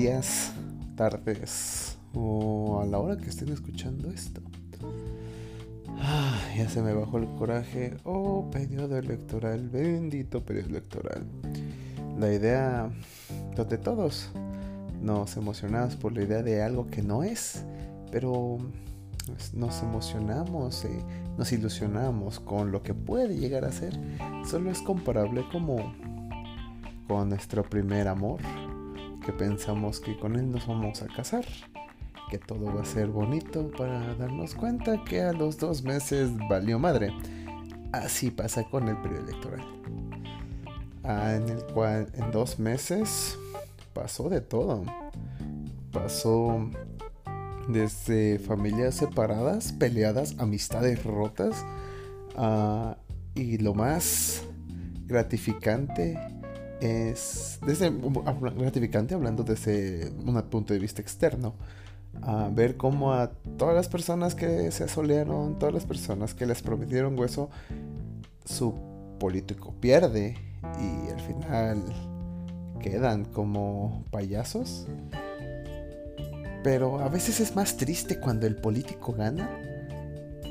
días, tardes o a la hora que estén escuchando esto. Ah, ya se me bajó el coraje. Oh, periodo electoral, bendito periodo electoral. La idea de todos nos emocionamos por la idea de algo que no es, pero nos emocionamos, y nos ilusionamos con lo que puede llegar a ser. Solo es comparable como con nuestro primer amor, que pensamos que con él nos vamos a casar, que todo va a ser bonito para darnos cuenta que a los dos meses valió madre. Así pasa con el periodo electoral. Ah, en el cual en dos meses pasó de todo. Pasó desde familias separadas, peleadas, amistades rotas. Ah, y lo más gratificante es gratificante hablando desde un punto de vista externo. A ver cómo a todas las personas que se asolearon, todas las personas que les prometieron hueso, su político pierde y al final quedan como payasos. Pero a veces es más triste cuando el político gana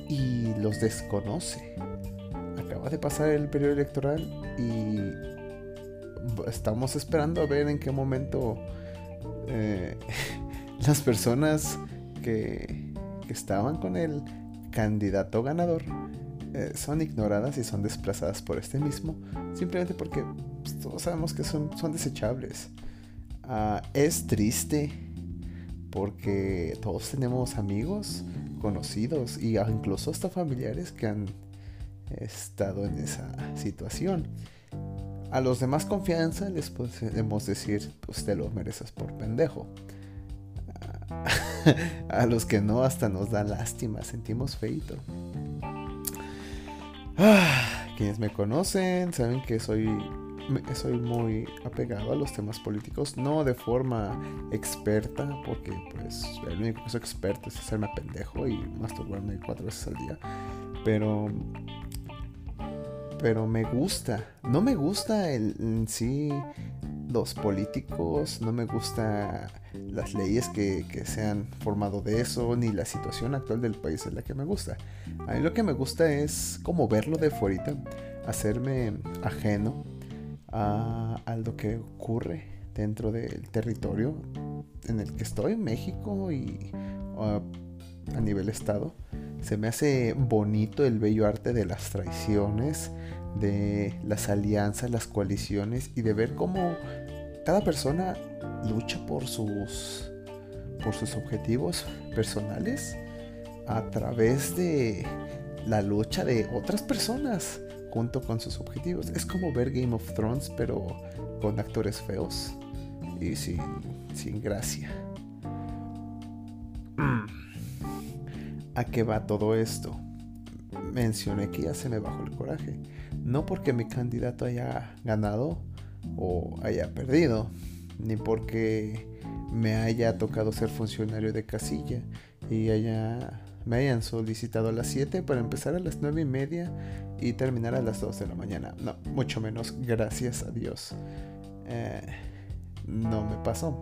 y los desconoce. Acaba de pasar el periodo electoral y estamos esperando a ver en qué momento eh, las personas que, estaban con el candidato ganador eh, son ignoradas y son desplazadas por este mismo, simplemente porque pues, todos sabemos que son, son desechables. Ah, es triste porque todos tenemos amigos, conocidos y incluso hasta familiares que han estado en esa situación. A los demás confianza les podemos decir, usted lo mereces por pendejo. A los que no, hasta nos da lástima, sentimos feito. Quienes me conocen saben que soy, soy muy apegado a los temas políticos, no de forma experta, porque pues el único que soy experto es hacerme pendejo y masturbarme cuatro veces al día. Pero pero me gusta. No me gusta el, en sí los políticos, no me gusta las leyes que, se han formado de eso, ni la situación actual del país es la que me gusta. A mí lo que me gusta es como verlo de fuera, hacerme ajeno a, lo que ocurre dentro del territorio en el que estoy, México y a nivel estado. Se me hace bonito el bello arte de las traiciones, de las alianzas, las coaliciones y de ver cómo cada persona lucha por sus por sus objetivos personales a través de la lucha de otras personas junto con sus objetivos. Es como ver Game of Thrones pero con actores feos y sin, sin gracia. ¿A qué va todo esto? Mencioné que ya se me bajó el coraje. No porque mi candidato haya ganado o haya perdido, ni porque me haya tocado ser funcionario de casilla y haya, me hayan solicitado a las 7 para empezar a las 9 y media y terminar a las 2 de la mañana. No, mucho menos, gracias a Dios. Eh, no me pasó.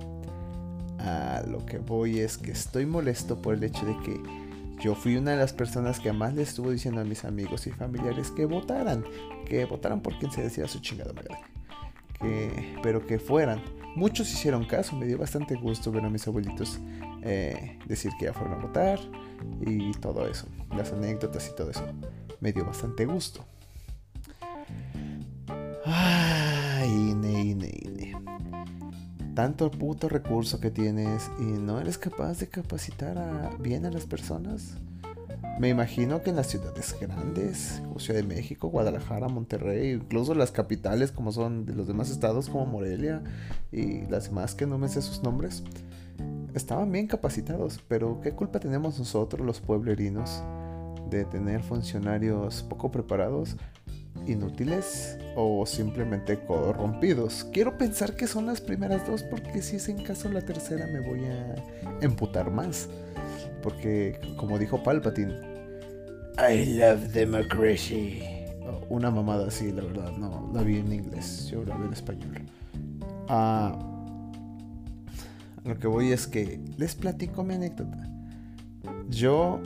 A lo que voy es que estoy molesto por el hecho de que yo fui una de las personas que más le estuvo diciendo a mis amigos y familiares que votaran, que votaran por quien se decía su chingada madre, que, pero que fueran. Muchos hicieron caso, me dio bastante gusto ver a mis abuelitos eh, decir que ya fueron a votar y todo eso, las anécdotas y todo eso. Me dio bastante gusto. Tanto puto recurso que tienes y no eres capaz de capacitar a, bien a las personas. Me imagino que en las ciudades grandes, como Ciudad de México, Guadalajara, Monterrey, incluso las capitales como son los demás estados como Morelia y las demás que no me sé sus nombres, estaban bien capacitados, pero ¿qué culpa tenemos nosotros los pueblerinos de tener funcionarios poco preparados, inútiles o simplemente corrompidos? Quiero pensar que son las primeras dos porque si es en caso la tercera me voy a emputar más. Porque, como dijo Palpatine, I love democracy. Una mamada así, la verdad. No, la vi en inglés. Yo la vi en español. Ah, lo que voy es que les platico mi anécdota. Yo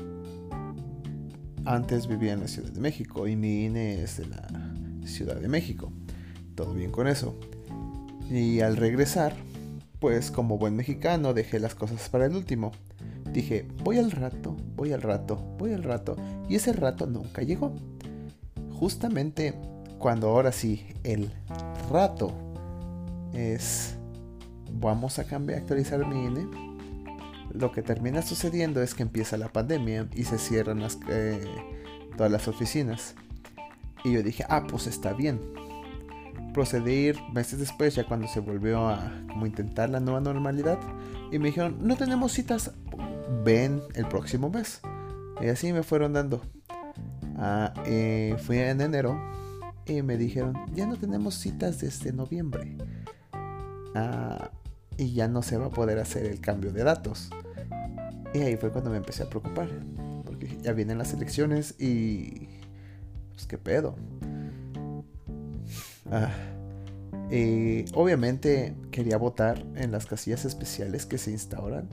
antes vivía en la Ciudad de México y mi INE es de la Ciudad de México. Todo bien con eso. Y al regresar, pues como buen mexicano dejé las cosas para el último. Dije, voy al rato, voy al rato, voy al rato. Y ese rato nunca llegó. Justamente cuando ahora sí, el rato es, vamos a cambiar, actualizar mi INE. Lo que termina sucediendo es que empieza la pandemia y se cierran las, eh, todas las oficinas. Y yo dije, ah, pues está bien. Procedí meses después, ya cuando se volvió a como intentar la nueva normalidad. Y me dijeron, no tenemos citas, ven el próximo mes. Y así me fueron dando. Ah, eh, fui en enero y me dijeron, ya no tenemos citas desde noviembre. Ah, y ya no se va a poder hacer el cambio de datos. Y ahí fue cuando me empecé a preocupar. Porque ya vienen las elecciones y... Pues qué pedo. Ah, y obviamente quería votar en las casillas especiales que se instauran.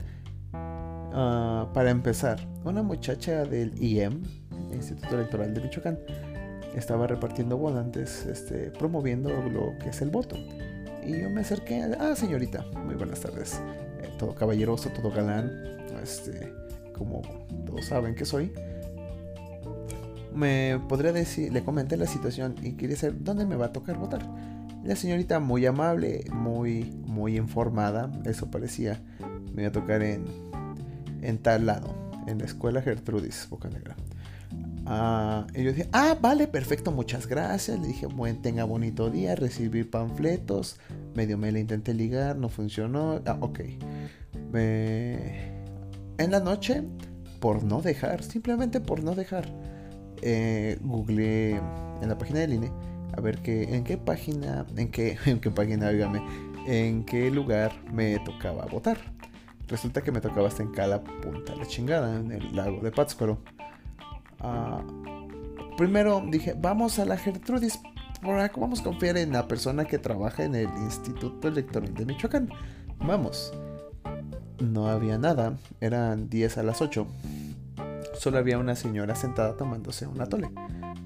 Ah, para empezar, una muchacha del IEM, Instituto Electoral de Michoacán, estaba repartiendo volantes, este, promoviendo lo que es el voto. Y yo me acerqué, ah, señorita, muy buenas tardes. Todo caballeroso, todo galán, este, como todos saben que soy. Me podría decir, le comenté la situación y quería saber dónde me va a tocar votar. La señorita muy amable, muy, muy informada, eso parecía. Me iba a tocar en, en tal lado, en la escuela Gertrudis, Boca Negra. Ah, y yo dije, ah, vale, perfecto, muchas gracias. Le dije, buen, tenga bonito día, recibí panfletos. Medio me la intenté ligar, no funcionó. Ah, ok. En la noche, por no dejar, simplemente por no dejar, eh, googleé en la página del INE a ver que, en qué página, en qué, en qué página, dígame, en qué lugar me tocaba votar. Resulta que me tocaba hasta en cada punta la chingada, en el lago de Pátzcuaro. Ah, primero dije, vamos a la Gertrudis. Vamos a confiar en la persona que trabaja en el Instituto Electoral de Michoacán. Vamos. No había nada. Eran 10 a las 8. Solo había una señora sentada tomándose un atole.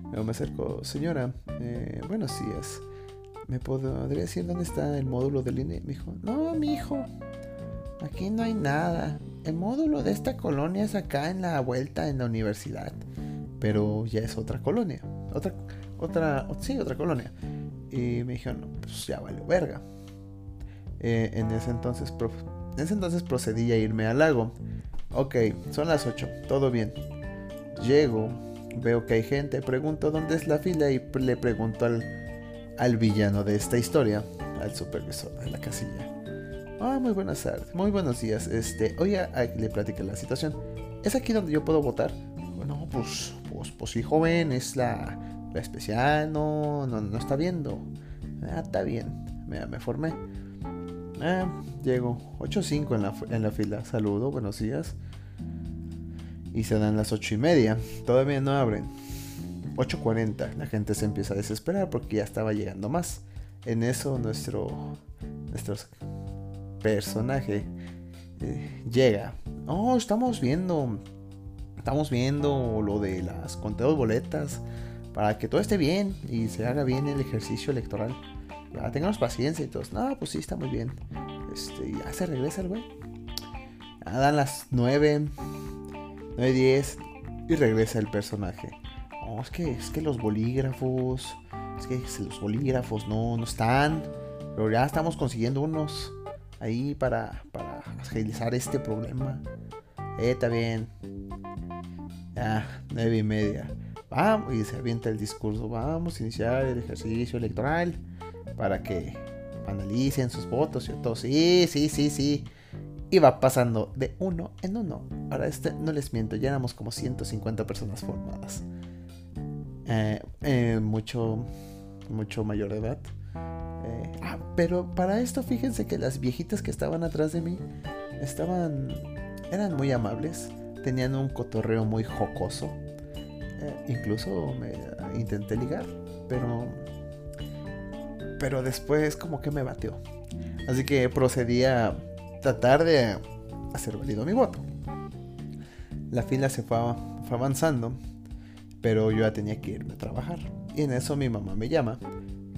Luego me acerco, señora, eh, buenos días. ¿Me podría decir dónde está el módulo del INE? Me dijo, no, mi hijo, aquí no hay nada. El módulo de esta colonia es acá en la vuelta en la universidad pero ya es otra colonia. Otra, otra, sí, otra colonia. Y me dijeron, pues ya vale verga. Eh, en, ese entonces, en ese entonces procedí a irme al lago. Ok, son las 8, todo bien. Llego, veo que hay gente, pregunto dónde es la fila y le pregunto al, al villano de esta historia, al supervisor de la casilla. Ah, muy buenas tardes, muy buenos días. Este, oye, le platiqué la situación. ¿Es aquí donde yo puedo votar? Bueno, pues pues, pues, sí, joven, es la, especial, no, no, está viendo. Ah, está bien, me, me formé. Ah, llego, 8.05 en la, en la fila, saludo, buenos días. Y se dan las 8 y media, todavía no abren. 8.40, la gente se empieza a desesperar porque ya estaba llegando más. En eso nuestro, nuestro personaje eh, llega. Oh, estamos viendo estamos viendo lo de las conteos boletas para que todo esté bien y se haga bien el ejercicio electoral. Ya, tengamos paciencia y todos. No, pues sí, está muy bien. Este, ya se regresa el güey. Ya dan las 9, 9, 10 y regresa el personaje. No, es que, es que los bolígrafos, es que los bolígrafos no, no están. Pero ya estamos consiguiendo unos ahí para, para agilizar este problema. Eh, está bien. Ah, nueve y media. Vamos, y se avienta el discurso. Vamos a iniciar el ejercicio electoral para que analicen sus votos y todo. Sí, sí, sí, sí. Y va pasando de uno en uno. Ahora, este, no les miento, ya éramos como 150 personas formadas. Eh, eh, mucho, mucho mayor de edad. Eh, ah, pero para esto, fíjense que las viejitas que estaban atrás de mí estaban. eran muy amables tenían un cotorreo muy jocoso. Incluso me intenté ligar, pero pero después como que me bateó. Así que procedí a tratar de hacer válido mi voto. La fila se fue, avanzando, pero yo ya tenía que irme a trabajar. Y en eso mi mamá me llama.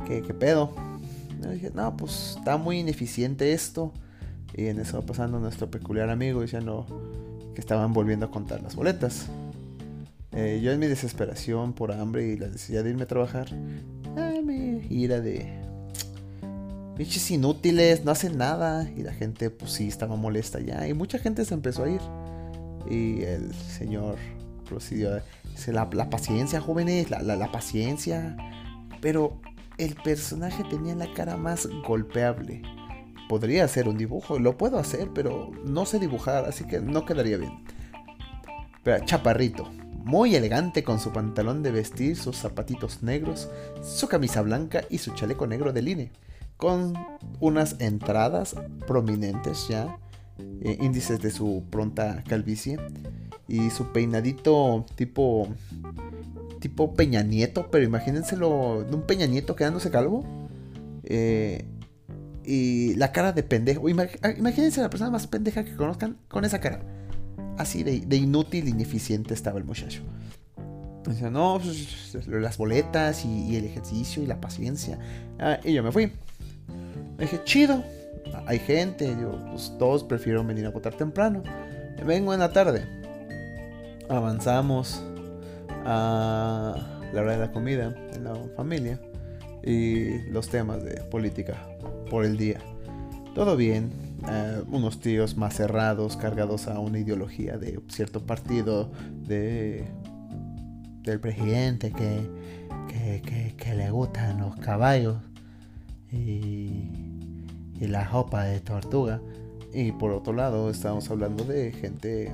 ¿Qué, qué pedo? Dije, no, pues está muy ineficiente esto. Y en eso pasando nuestro peculiar amigo diciendo que estaban volviendo a contar las boletas. Eh, yo en mi desesperación por hambre y la necesidad de irme a trabajar, ah, me ira de pinches inútiles, no hacen nada. Y la gente, pues sí, estaba molesta ya. Y mucha gente se empezó a ir. Y el señor procedió. Dice, la, paciencia, jóvenes, la, la, la, paciencia. Pero el personaje tenía la cara más golpeable. Podría hacer un dibujo, lo puedo hacer, pero no sé dibujar, así que no quedaría bien. Pero chaparrito, muy elegante con su pantalón de vestir, sus zapatitos negros, su camisa blanca y su chaleco negro de line, con unas entradas prominentes ya, eh, índices de su pronta calvicie y su peinadito tipo tipo Peña Nieto, pero imagínenselo de un Peña Nieto quedándose calvo. Eh, y la cara de pendejo. Imagínense la persona más pendeja que conozcan con esa cara. Así de, inútil, ineficiente estaba el muchacho. Dice, no, pues, las boletas y, el ejercicio y la paciencia. Ah, y yo me fui. Me dije, chido. Hay gente. Digo, pues todos prefieren venir a votar temprano. Vengo en la tarde. Avanzamos a la hora de la comida en la familia. Y los temas de política por el día. Todo bien, eh, unos tíos más cerrados, cargados a una ideología de cierto partido, de del presidente que, que, le gustan los caballos y, y la ropa de tortuga. Y por otro lado, estamos hablando de gente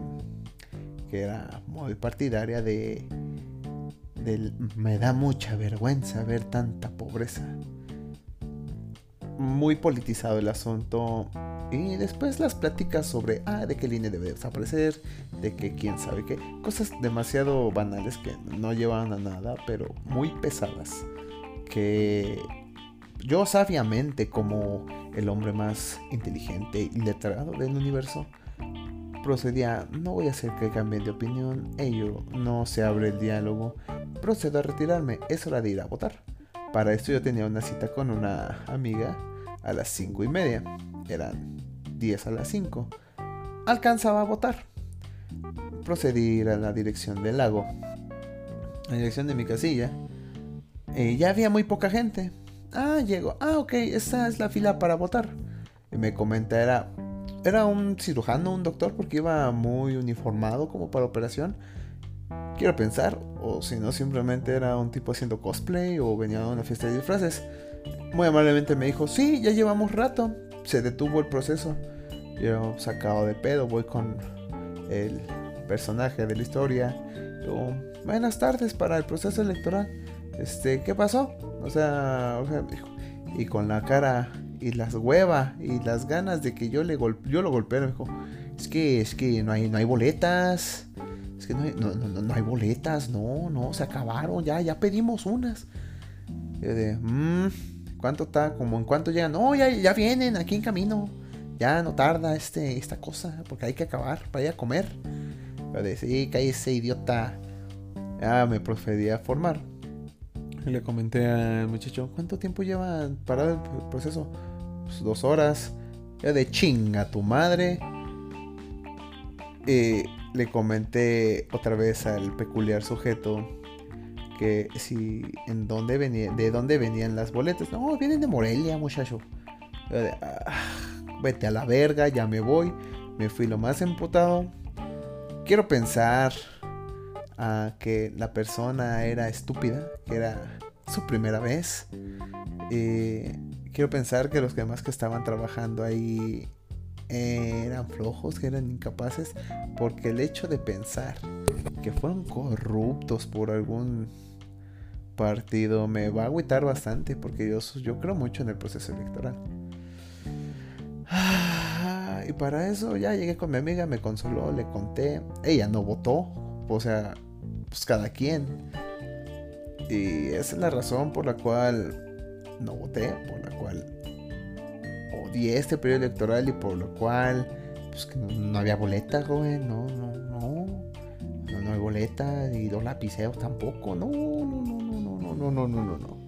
que era muy partidaria de, de me da mucha vergüenza ver tanta pobreza muy politizado el asunto. Y después las pláticas sobre, ah, de qué línea debe desaparecer, de que quién sabe qué. Cosas demasiado banales que no llevan a nada, pero muy pesadas. Que yo sabiamente, como el hombre más inteligente y letrado del universo, procedía, no voy a hacer que cambien de opinión, ello no se abre el diálogo, procedo a retirarme, es hora de ir a votar. Para esto yo tenía una cita con una amiga a las 5 y media. Eran 10 a las 5. Alcanzaba a votar. Procedí a la dirección del lago. La dirección de mi casilla. Y ya había muy poca gente. Ah, llego. Ah, ok, esa es la fila para votar. Y me comenta, era, era un cirujano, un doctor, porque iba muy uniformado como para operación. Quiero pensar, o si no, simplemente era un tipo haciendo cosplay o venía a una fiesta de disfraces. Muy amablemente me dijo, sí, ya llevamos rato. Se detuvo el proceso. Yo sacado de pedo, voy con el personaje de la historia. buenas tardes para el proceso electoral. Este, ¿qué pasó? O sea, o sea y con la cara y las huevas y las ganas de que yo le yo lo golpeé, me dijo, es que es que no hay no hay boletas. Es que no hay, no, no, no hay boletas, no, no, se acabaron, ya, ya pedimos unas. Yo de, mmm, ¿Cuánto está? Como en cuánto llegan. No, ya, ya vienen aquí en camino. Ya no tarda este, esta cosa. Porque hay que acabar para ir a comer. Pero de, sí, que ese idiota. Ya me procedí a formar. Le comenté al muchacho, ¿cuánto tiempo lleva parado el proceso? Pues dos horas. Yo de chinga tu madre. Y le comenté otra vez al peculiar sujeto que si en dónde venía, de dónde venían las boletas. No, vienen de Morelia, muchacho. Ah, vete a la verga, ya me voy. Me fui lo más emputado. Quiero pensar que la persona era estúpida, que era su primera vez. quiero pensar que los demás que estaban trabajando ahí eran flojos, que eran incapaces, porque el hecho de pensar que fueron corruptos por algún partido me va a agüitar bastante porque yo, yo creo mucho en el proceso electoral. Ah, y para eso ya llegué con mi amiga, me consoló, le conté. Ella no votó, o sea, pues cada quien. Y esa es la razón por la cual no voté, por la cual odié este periodo electoral y por lo cual pues que no, había boleta, joven, no, no, no, no, no hay boleta y dos lapiceos tampoco, no, no, no, no, no, no, no, no, no, no.